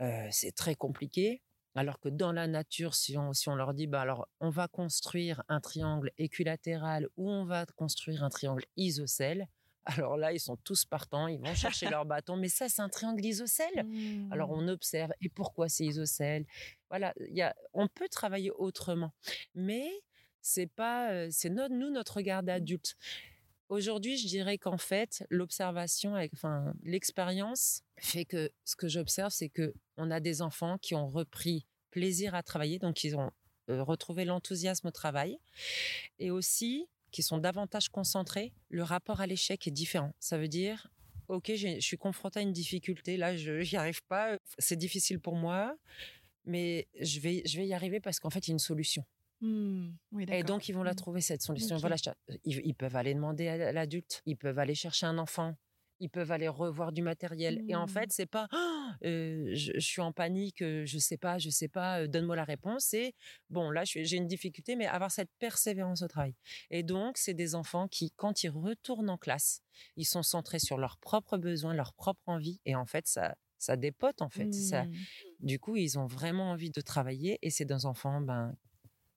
Euh, c'est très compliqué. Alors que dans la nature, si on, si on leur dit, bah alors, on va construire un triangle équilatéral ou on va construire un triangle isocèle, alors là, ils sont tous partants, ils vont chercher leur bâton. Mais ça, c'est un triangle isocèle? Alors
Hmm.
on observe et pourquoi c'est isocèle? Voilà, il y a, on peut travailler autrement, mais c'est pas, c'est notre, nous notre regard d'adulte. Aujourd'hui, je dirais qu'en fait, l'observation, enfin l'expérience fait que ce que j'observe, c'est que on a des enfants qui ont repris plaisir à travailler, donc ils ont euh, retrouvé l'enthousiasme au travail, et aussi qui sont davantage concentrés. Le rapport à l'échec est différent. Ça veut dire ok, je suis confrontée à une difficulté, là, je n'y arrive pas, c'est difficile pour moi, mais je vais, je vais y arriver parce qu'en fait, il y a une solution.
Oui,
Et donc, ils vont la
Hmm.
trouver, cette solution. Voilà, ils, ils peuvent aller demander à l'adulte, ils peuvent aller chercher un enfant, ils peuvent aller revoir du matériel. Et en
Hmm.
fait, c'est pas euh, je, je suis en panique, euh, je sais pas, je sais pas, euh, donne-moi la réponse. C'est bon, là, j'ai une difficulté, mais avoir cette persévérance au travail. Et donc, c'est des enfants qui, quand ils retournent en classe, ils sont centrés sur leurs propres besoins, leurs propres envies. Et en fait, ça, ça dépote, en fait. Ça, du coup, ils ont vraiment envie de travailler et c'est des enfants, ben,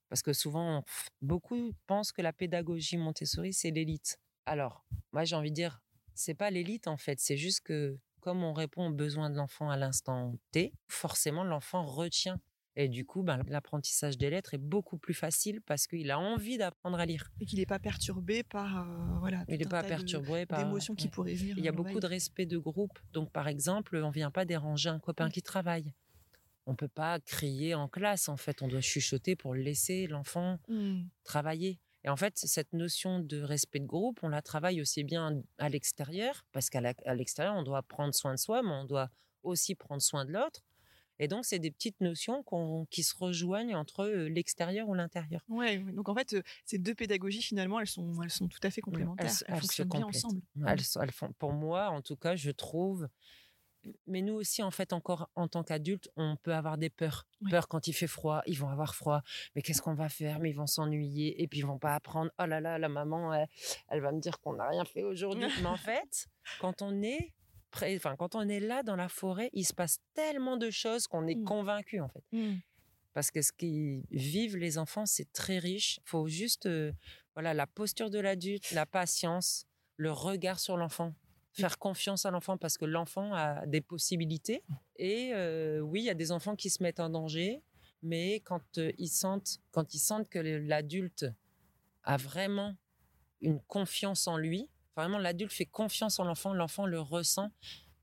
parce que souvent, beaucoup pensent que la pédagogie Montessori, c'est l'élite. Alors, moi, j'ai envie de dire, c'est pas l'élite en fait, c'est juste que comme on répond aux besoins de l'enfant à l'instant T, forcément, l'enfant retient. Et du coup, ben, l'apprentissage des lettres est beaucoup plus facile parce qu'il a envie d'apprendre à lire.
Et qu'il n'est pas perturbé par euh, voilà.
Il n'est pas
de-
perturbé par
d'émotions qui
ouais.
pourraient venir.
Il y a beaucoup de respect de groupe. Donc, par exemple, on vient pas déranger un copain qui travaille. On peut pas crier en classe, en fait. On doit chuchoter pour laisser l'enfant
Hmm.
travailler. Et en fait, cette notion de respect de groupe, on la travaille aussi bien à l'extérieur, parce qu'à l'extérieur, on doit prendre soin de soi, mais on doit aussi prendre soin de l'autre. Et donc, c'est des petites notions qui se rejoignent entre l'extérieur ou l'intérieur.
Ouais, donc en fait, ces deux pédagogies, finalement, elles sont, elles sont tout à fait complémentaires. Elles,
elles se
fonctionnent bien ensemble.
Elles, elles font, pour moi, en tout cas, je trouve. Mais nous aussi, en fait, encore en tant qu'adultes, on peut avoir des peurs.
Oui.
Peur quand il fait froid, ils vont avoir froid. Mais qu'est-ce qu'on va faire? Mais ils vont s'ennuyer et puis ils vont pas apprendre. Oh là là, la maman, elle, elle va me dire qu'on n'a rien fait aujourd'hui. Mais en fait, quand on est enfin, quand on est là dans la forêt, il se passe tellement de choses qu'on est
Mm.
convaincu, en fait.
Hmm.
Parce que ce qu'ils vivent les enfants, c'est très riche. Il faut juste, euh, voilà, la posture de l'adulte, la patience, le regard sur l'enfant. Faire confiance à l'enfant parce que l'enfant a des possibilités. Et euh, oui, il y a des enfants qui se mettent en danger, mais quand euh, ils sentent, quand ils sentent que l'adulte a vraiment une confiance en lui, vraiment l'adulte fait confiance en l'enfant, l'enfant le ressent.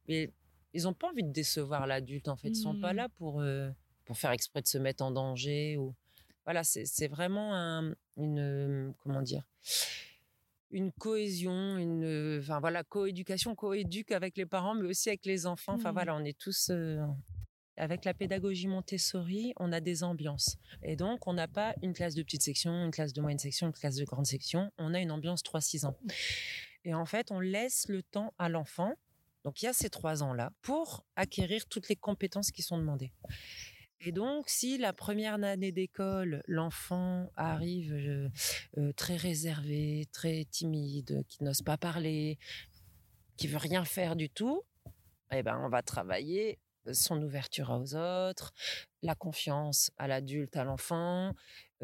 Mais ils n'ont pas envie de décevoir l'adulte en fait. Ils sont pas
Mmh.
là pour euh, pour faire exprès de se mettre en danger ou voilà. C'est vraiment un- une comment dire une cohésion, une enfin voilà coéducation, coéduque avec les parents, mais aussi avec les enfants. Enfin
Mmh.
voilà, on est tous euh, avec la pédagogie Montessori, on a des ambiances. Et donc, on n'a pas une classe de petite section, une classe de moyenne section, une classe de grande section. On a une ambiance 3-6 ans. Et en fait, on laisse le temps à l'enfant, donc il y a ces trois ans-là, pour acquérir toutes les compétences qui sont demandées. Et donc, si la première année d'école, l'enfant arrive euh, euh, très réservé, très timide, qui n'ose pas parler, qui veut rien faire du tout, eh ben, on va travailler son ouverture aux autres, la confiance à l'adulte, à l'enfant,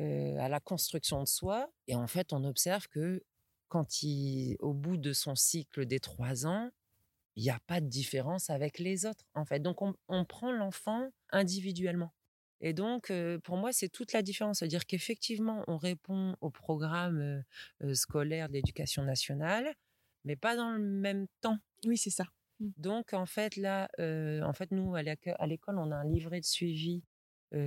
euh, à la construction de soi. Et en fait, on observe que quand il, au bout de son cycle des trois ans, il n'y a pas de différence avec les autres, en fait. Donc, on, on prend l'enfant individuellement. Et donc, euh, pour moi, c'est toute la différence. C'est-à-dire qu'effectivement, on répond au programme euh, euh, scolaire de l'éducation nationale, mais pas dans le même temps.
Oui, c'est ça.
Donc, en fait, là, euh, en fait, nous, à l'éco- à l'école, on a un livret de suivi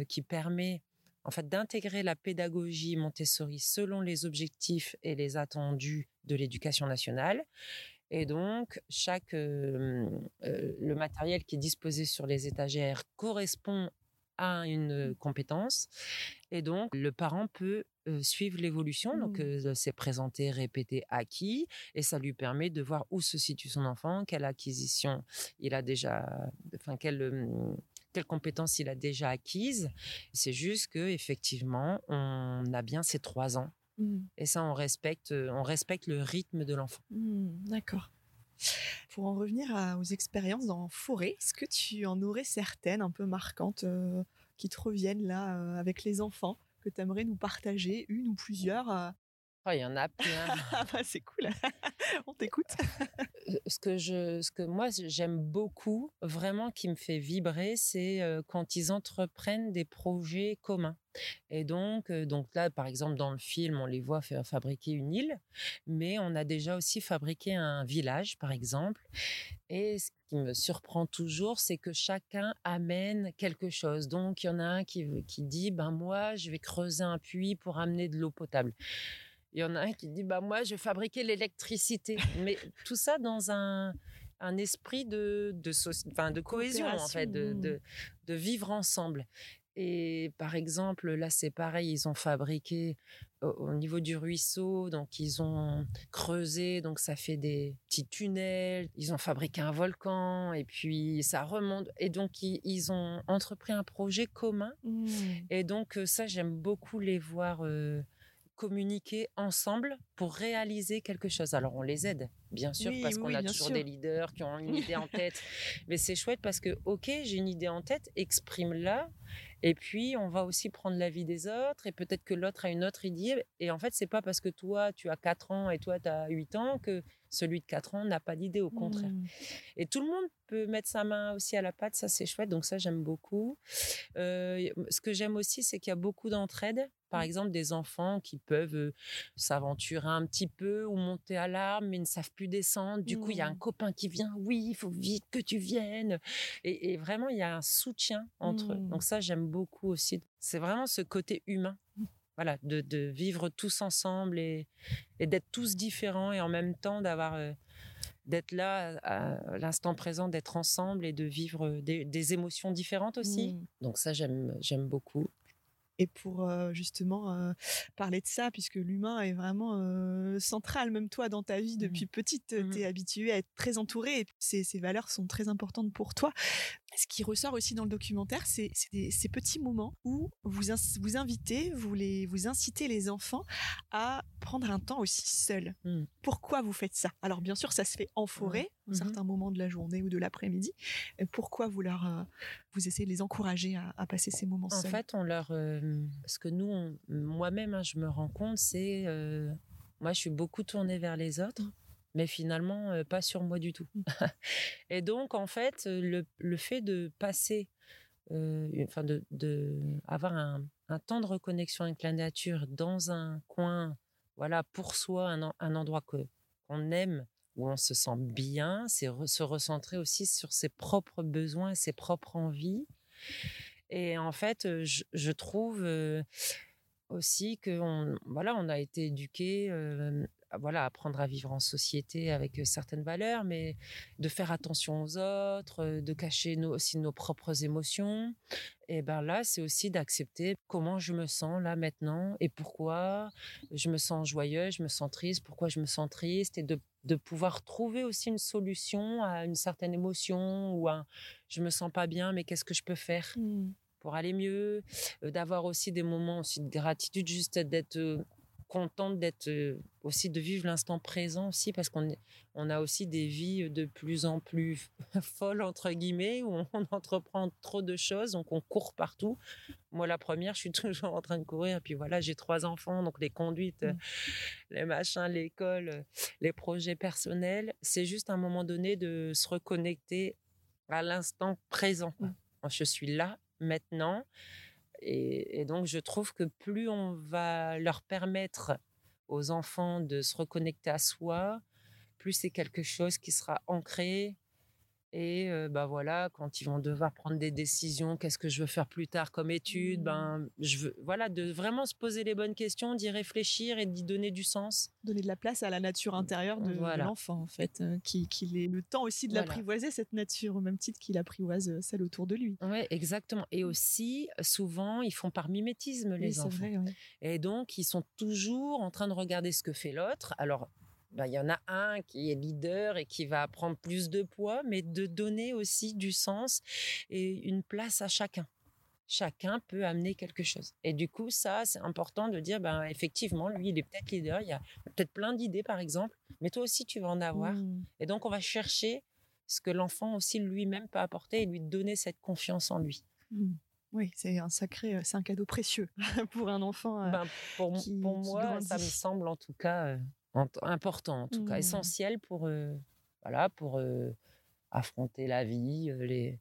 qui permet en fait, d'intégrer la pédagogie Montessori selon les objectifs et les attendus de l'éducation nationale. Et donc, chaque, euh, euh, le matériel qui est disposé sur les étagères correspond à une compétence. Et donc, le parent peut euh, suivre l'évolution. Donc,
Mmh.
euh, c'est présenté, répété, acquis. Et ça lui permet de voir où se situe son enfant, quelle acquisition il a déjà, enfin, quelle, euh, quelles compétences il a déjà acquises. C'est juste que effectivement, on a bien ces trois ans.
Mmh.
Et ça, on respecte, euh, on respecte le rythme de l'enfant.
Mmh, D'accord. Pour en revenir à- aux expériences en forêt, est-ce que tu en aurais certaines un peu marquantes euh, qui te reviennent là euh, avec les enfants que tu aimerais nous partager, une ou plusieurs
Oh, il y en a plein.
Ah bah c'est cool, on t'écoute.
Euh, ce que je, ce que moi j'aime beaucoup, vraiment qui me fait vibrer, c'est euh, quand ils entreprennent des projets communs. Et donc, euh, donc là, par exemple, dans le film, on les voit faire fabriquer une île, mais on a déjà aussi fabriqué un village, par exemple. Et ce qui me surprend toujours, c'est que chacun amène quelque chose. Donc, il y en a un qui, qui dit, ben moi, je vais creuser un puits pour amener de l'eau potable. Il y en a un qui dit, bah moi, je vais fabriquer l'électricité. Mais tout ça dans un, un esprit de, de, enfin, de cohésion, en fait, de, de, de vivre ensemble. Et par exemple, là, c'est pareil, ils ont fabriqué au, au niveau du ruisseau, donc ils ont creusé, donc ça fait des petits tunnels, ils ont fabriqué un volcan, et puis ça remonte. Et donc, ils, ils ont entrepris un projet commun.
Mmh.
Et donc, euh, ça, j'aime beaucoup les voir euh, communiquer ensemble pour réaliser quelque chose. Alors, on les aide, bien sûr,
Oui,
parce
oui,
qu'on a toujours
sûr.
des leaders qui ont une idée en tête. Mais c'est chouette parce que, OK, j'ai une idée en tête, exprime-la. Et puis, on va aussi prendre l'avis des autres. Et peut-être que l'autre a une autre idée. Et en fait, c'est pas parce que toi, tu as 4 ans et toi, tu as 8 ans que celui de 4 ans n'a pas d'idée, au contraire.
Mmh.
Et tout le monde peut mettre sa main aussi à la pâte, ça c'est chouette, donc ça j'aime beaucoup. Euh, ce que j'aime aussi, c'est qu'il y a beaucoup d'entraide. Par
Mmh.
exemple, des enfants qui peuvent euh, s'aventurer un petit peu ou monter à l'arbre, mais ne savent plus descendre. Du coup, il y a un
Mmh.
copain qui vient, oui, il faut vite que tu viennes. Et, et vraiment, il y a un soutien entre eux.
Mmh.
Donc ça, j'aime beaucoup aussi. C'est vraiment ce côté humain. Voilà, de, de vivre tous ensemble et, et d'être tous différents et en même temps d'avoir euh, d'être là à l'instant présent, d'être ensemble et de vivre des, des émotions différentes aussi.
Mmh.
Donc ça, j'aime j'aime beaucoup.
Et pour euh, justement euh, parler de ça, puisque l'humain est vraiment euh, central, même toi dans ta vie depuis petite,
Mhm.
tu es habitué à être très entouré et ces, ces valeurs sont très importantes pour toi. Ce qui ressort aussi dans le documentaire, c'est ces petits moments où vous, vous invitez, vous, les, vous incitez les enfants à prendre un temps aussi seul. Mmh. Pourquoi vous faites ça? Alors bien sûr, ça se fait en forêt, à un mmh certain moment de la journée ou de l'après-midi. Pourquoi vous leur, euh, vous essayez de les encourager à, passer ces moments seuls?
En fait, on leur, euh, ce que nous, moi-même, hein, je me rends compte, c'est, euh, moi, je suis beaucoup tournée vers les autres. Mais finalement pas sur moi du tout. Mmh. et donc en fait, le, le fait de passer, enfin de, de, avoir un, un, temps de reconnexion avec la nature dans un coin, voilà, pour soi, un, un endroit que qu'on aime, où on se sent bien, c'est se recentrer aussi sur ses propres besoins, ses propres envies. Et en fait, je, je trouve aussi que on, voilà, on a été éduqué voilà, apprendre à vivre en société avec certaines valeurs, mais de faire attention aux autres, de cacher aussi nos propres émotions. Et ben là, c'est aussi d'accepter comment je me sens là maintenant et pourquoi je me sens joyeuse, je me sens triste, pourquoi je me sens triste et de, de pouvoir trouver aussi une solution à une certaine émotion ou à je me sens pas bien, mais qu'est-ce que je peux faire mmh. pour aller mieux, d'avoir aussi des moments aussi de gratitude, juste d'être contente d'être aussi de vivre l'instant présent aussi parce qu'on on a aussi des vies de plus en plus folles entre guillemets où on entreprend trop de choses donc on court partout. Moi la première, je suis toujours en train de courir et puis voilà, j'ai trois enfants donc les conduites, mmh. les machins, l'école, les projets personnels, c'est juste un moment donné de se reconnecter à l'instant présent. Mmh. Je suis là maintenant et, donc, je trouve que plus on va leur permettre aux enfants de se reconnecter à soi, plus c'est quelque chose qui sera ancré et bah voilà, quand ils vont devoir prendre des décisions, qu'est-ce que je veux faire plus tard comme étude, mmh. ben je veux voilà de vraiment se poser les bonnes questions, d'y réfléchir et d'y donner du sens.
Donner de la place à la nature intérieure de, l'enfant en fait, qu'il ait le temps aussi de l'apprivoiser cette nature au même titre qu'il apprivoise celle autour de lui.
Oui, exactement. Et aussi souvent ils font par mimétisme les enfants. Vrai, Et donc ils sont toujours en train de regarder ce que fait l'autre. Alors bah, il y en a un qui est leader et qui va prendre plus de poids, mais de donner aussi du sens et une place à chacun. Chacun peut amener quelque chose. Et du coup, ça, c'est important de dire, ben, effectivement, lui, il est peut-être leader, il y a peut-être plein d'idées, par exemple, mais toi aussi, tu vas en avoir. Mmh. Et donc, on va chercher ce que l'enfant aussi lui-même peut apporter et lui donner cette confiance en lui.
Mmh. Oui, c'est un sacré, euh, c'est un cadeau précieux pour un enfant. Euh,
ben, pour, pour moi, ça me semble en tout cas euh, important, en tout cas, mmh. essentiel pour, voilà, pour affronter la vie, les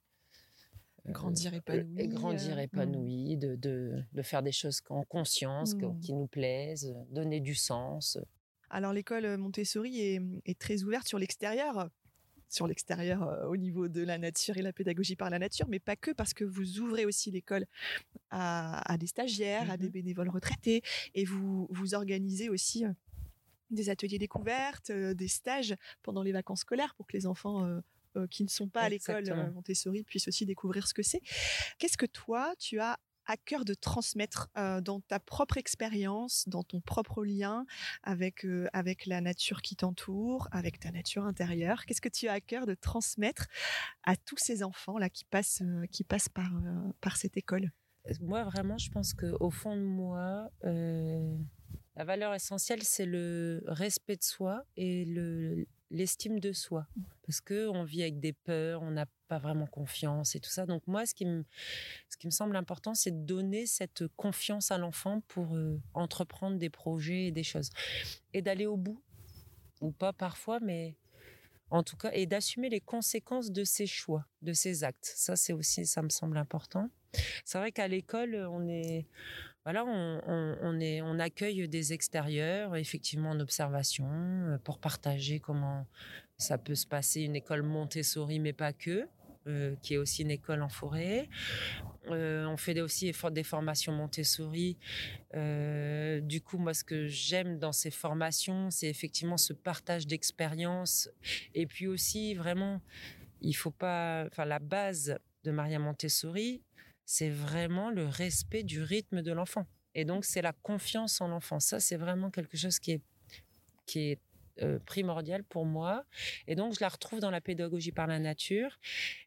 grandir épanoui,
grandir mmh. épanoui, de, de, de, faire des choses en conscience, mmh. qui nous plaisent, donner du sens.
Alors l'école Montessori est, est, très ouverte sur l'extérieur, sur l'extérieur au niveau de la nature et la pédagogie par la nature, mais pas que parce que vous ouvrez aussi l'école à, à, des stagiaires, à des bénévoles retraités, et vous vous organisez aussi des ateliers découvertes, euh, des stages pendant les vacances scolaires pour que les enfants euh, euh, qui ne sont pas à l'école Montessori puissent aussi découvrir ce que c'est. Qu'est-ce que toi, tu as à cœur de transmettre dans ta propre expérience, dans ton propre lien avec, avec la nature qui t'entoure, avec ta nature intérieure? Qu'est-ce que tu as à cœur de transmettre à tous ces enfants-là qui passent, qui passent par, par cette école?
Moi, vraiment, je pense qu'au fond de moi, la valeur essentielle, c'est le respect de soi et le, l'estime de soi. Parce que on vit avec des peurs, on n'a pas vraiment confiance et tout ça. Donc moi, ce qui me, ce qui me semble important, c'est de donner cette confiance à l'enfant pour euh, entreprendre des projets et des choses. Et d'aller au bout. Ou pas parfois, mais en tout cas, et d'assumer les conséquences de ses choix, de ses actes. Ça, c'est aussi, ça me semble important. C'est vrai qu'à l'école, on est, voilà, on, accueille des extérieurs, effectivement en observation, euh, pour partager comment ça peut se passer une école Montessori, mais pas que. Euh, qui est aussi une école en forêt. Euh, on fait aussi des formations Montessori. du coup, moi, ce que j'aime dans ces formations, c'est effectivement ce partage d'expériences. Et puis aussi, vraiment, il faut pas. Enfin, la base de Maria Montessori, c'est vraiment le respect du rythme de l'enfant. Et donc, c'est la confiance en l'enfant. Ça, c'est vraiment quelque chose qui est, qui est primordiale pour moi. Et donc, je la retrouve dans la pédagogie par la nature.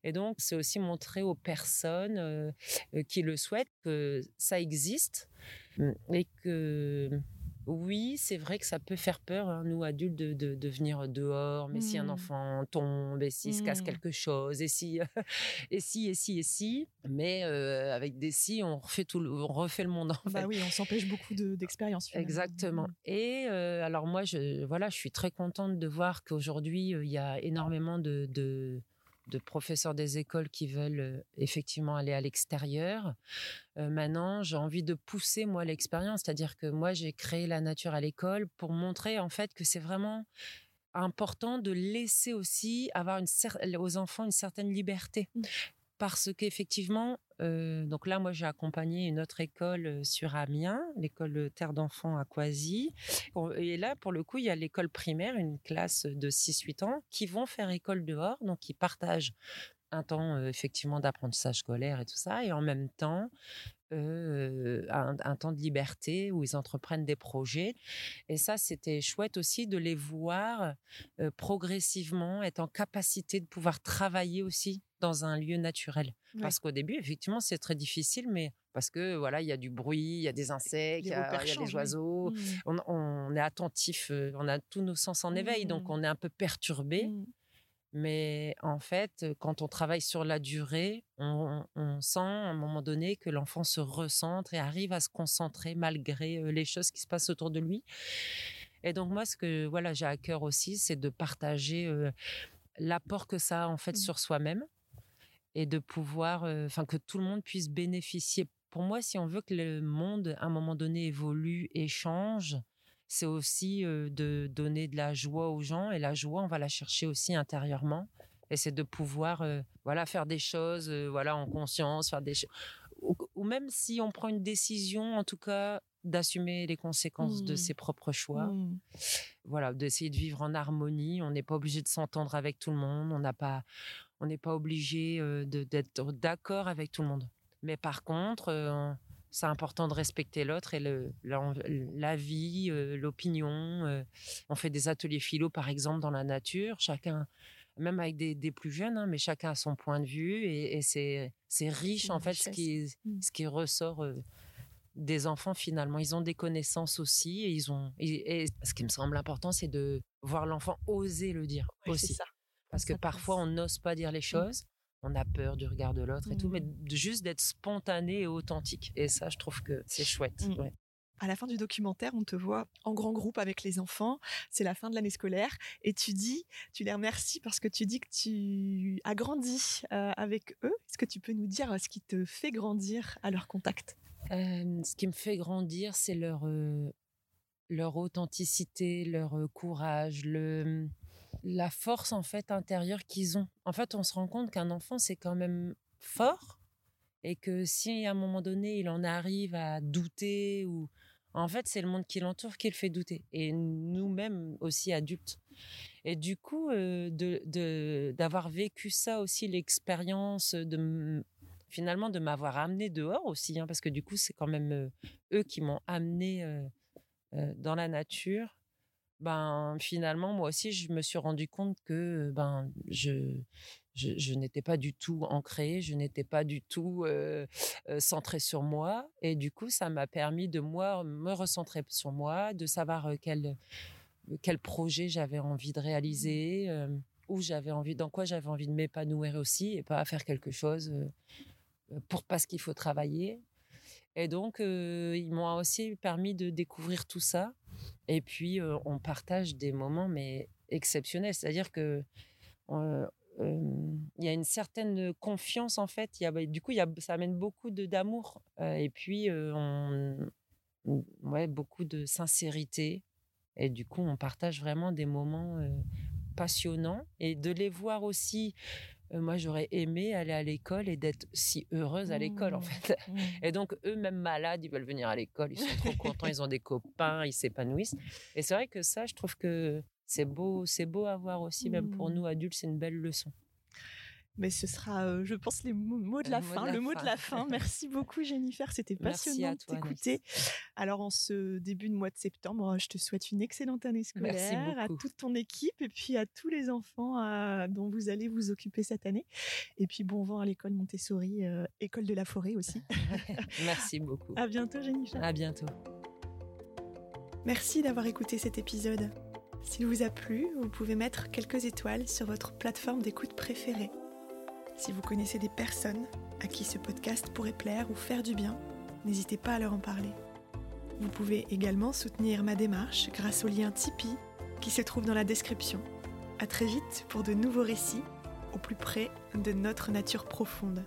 Et donc, c'est aussi montrer aux personnes qui le souhaitent que ça existe et que oui, c'est vrai que ça peut faire peur, hein, nous adultes, de, de, venir dehors. Mais si un mmh. enfant tombe, et s'il se casse mmh. quelque chose, et si, et si, et si, et si. Mais avec des si, on refait tout, on refait le monde. En
bah oui, on s'empêche beaucoup d'expérience.
Exactement. Mmh. Et alors moi, je, voilà, je suis très contente de voir qu'aujourd'hui il y a énormément de de professeurs des écoles qui veulent effectivement aller à l'extérieur. Maintenant, j'ai envie de pousser moi l'expérience, c'est-à-dire que moi j'ai créé la nature à l'école pour montrer en fait que c'est vraiment important de laisser aussi avoir aux enfants une certaine liberté. Mmh parce qu'effectivement, euh, donc là, moi, j'ai accompagné une autre école euh, sur Amiens, l'école Terre d'enfants à Coisy. Et là, pour le coup, il y a l'école primaire, une classe de 6-8 ans, qui vont faire école dehors, donc qui partagent un temps euh, effectivement d'apprentissage scolaire et tout ça, et en même temps un, temps de liberté où ils entreprennent des projets. Et ça, c'était chouette aussi de les voir progressivement être en capacité de pouvoir travailler aussi dans un lieu naturel. Parce qu'au début, effectivement, c'est très difficile, mais parce que voilà, il y a du bruit, il y a des insectes, il y, a des oiseaux. Mmh. On, est attentif, on a tous nos sens en éveil, donc mmh. on est un peu perturbé. Mmh. Mais en fait, quand on travaille sur la durée, on, sent à un moment donné que l'enfant se recentre et arrive à se concentrer malgré les choses qui se passent autour de lui. Et donc moi, ce que voilà, j'ai à cœur aussi, c'est de partager l'apport que ça a en fait mmh. sur soi-même et de pouvoir, enfin que tout le monde puisse bénéficier. Pour moi, si on veut que le monde à un moment donné évolue et change, c'est aussi de donner de la joie aux gens et la joie on va la chercher aussi intérieurement et c'est de pouvoir voilà faire des choses voilà en conscience faire des ou, même si on prend une décision en tout cas d'assumer les conséquences de mmh. ses propres choix mmh. voilà d'essayer de vivre en harmonie on n'est pas obligé de s'entendre avec tout le monde on n'a pas on n'est pas obligé d'être d'accord avec tout le monde mais par contre c'est important de respecter l'autre et le, la, vie, euh, l'opinion. Euh. on fait des ateliers philo, par exemple, dans la nature. Chacun, même avec des, plus jeunes, hein, mais chacun a son point de vue et, c'est, riche, en fait, ce qui, mmh. ce qui ressort. Euh, des enfants finalement ils ont des connaissances aussi et ils ont et, ce qui me semble important c'est de voir l'enfant oser le dire aussi parce que parfois on n'ose pas dire les mmh. choses on a peur du regard de l'autre et tout, mais mmh. juste d'être spontané et authentique. Et ça, je trouve que c'est chouette. Mmh.
À la fin du documentaire, on te voit en grand groupe avec les enfants. C'est la fin de l'année scolaire et tu dis, tu les remercies parce que tu dis que tu as grandi euh, avec eux. Est-ce que tu peux nous dire ce qui te fait grandir à leur contact?
Ce qui me fait grandir, c'est leur leur authenticité, leur courage, le la force en fait intérieure qu'ils ont. En fait, on se rend compte qu'un enfant c'est quand même fort et que si à un moment donné il en arrive à douter ou en fait c'est le monde qui l'entoure qui le fait douter et nous-mêmes aussi adultes. Et du coup de d'avoir vécu ça aussi l'expérience de finalement de m'avoir amené dehors aussi hein, parce que du coup c'est quand même eux qui m'ont amené dans la nature ben finalement moi aussi je me suis rendu compte que ben je je, n'étais pas du tout ancrée, je n'étais pas du tout euh, centrée sur moi et du coup ça m'a permis de moi me recentrer sur moi, de savoir quel quel projet j'avais envie de réaliser, où j'avais envie dans quoi j'avais envie de m'épanouir aussi et pas faire quelque chose pour parce qu'il faut travailler. Et donc ils m'ont aussi permis de découvrir tout ça et puis, on partage des moments, mais exceptionnels. C'est-à-dire que il y a une certaine confiance en fait. Y a, bah, du coup, y a, ça amène beaucoup d'amour et puis ouais, beaucoup de sincérité. Et du coup, on partage vraiment des moments passionnants et de les voir aussi moi j'aurais aimé aller à l'école et d'être si heureuse à l'école en mmh. fait. Mmh. Et donc eux même malades, ils veulent venir à l'école, ils sont trop contents, ils ont des copains, ils s'épanouissent. Et c'est vrai que ça, je trouve que c'est beau, c'est beau à voir aussi, même pour mmh. nous adultes, c'est une belle leçon.
Mais ce sera, euh, je pense, les mots, de la fin. le mot de la fin. Merci beaucoup, Jennifer. C'était passionnant de t'écouter. Alors, en ce début de mois de septembre, je te souhaite une excellente année scolaire à toute ton équipe et puis à tous les enfants euh, dont vous allez vous occuper cette année. Et puis, bon vent à l'école Montessori, euh, école de la forêt aussi.
Merci beaucoup.
À bientôt, Jennifer.
À bientôt.
Merci d'avoir écouté cet épisode. S'il vous a plu, vous pouvez mettre quelques étoiles sur votre plateforme d'écoute préférée. Si vous connaissez des personnes à qui ce podcast pourrait plaire ou faire du bien, n'hésitez pas à leur en parler. Vous pouvez également soutenir ma démarche grâce au lien Tipeee qui se trouve dans la description. À très vite pour de nouveaux récits au plus près de notre nature profonde.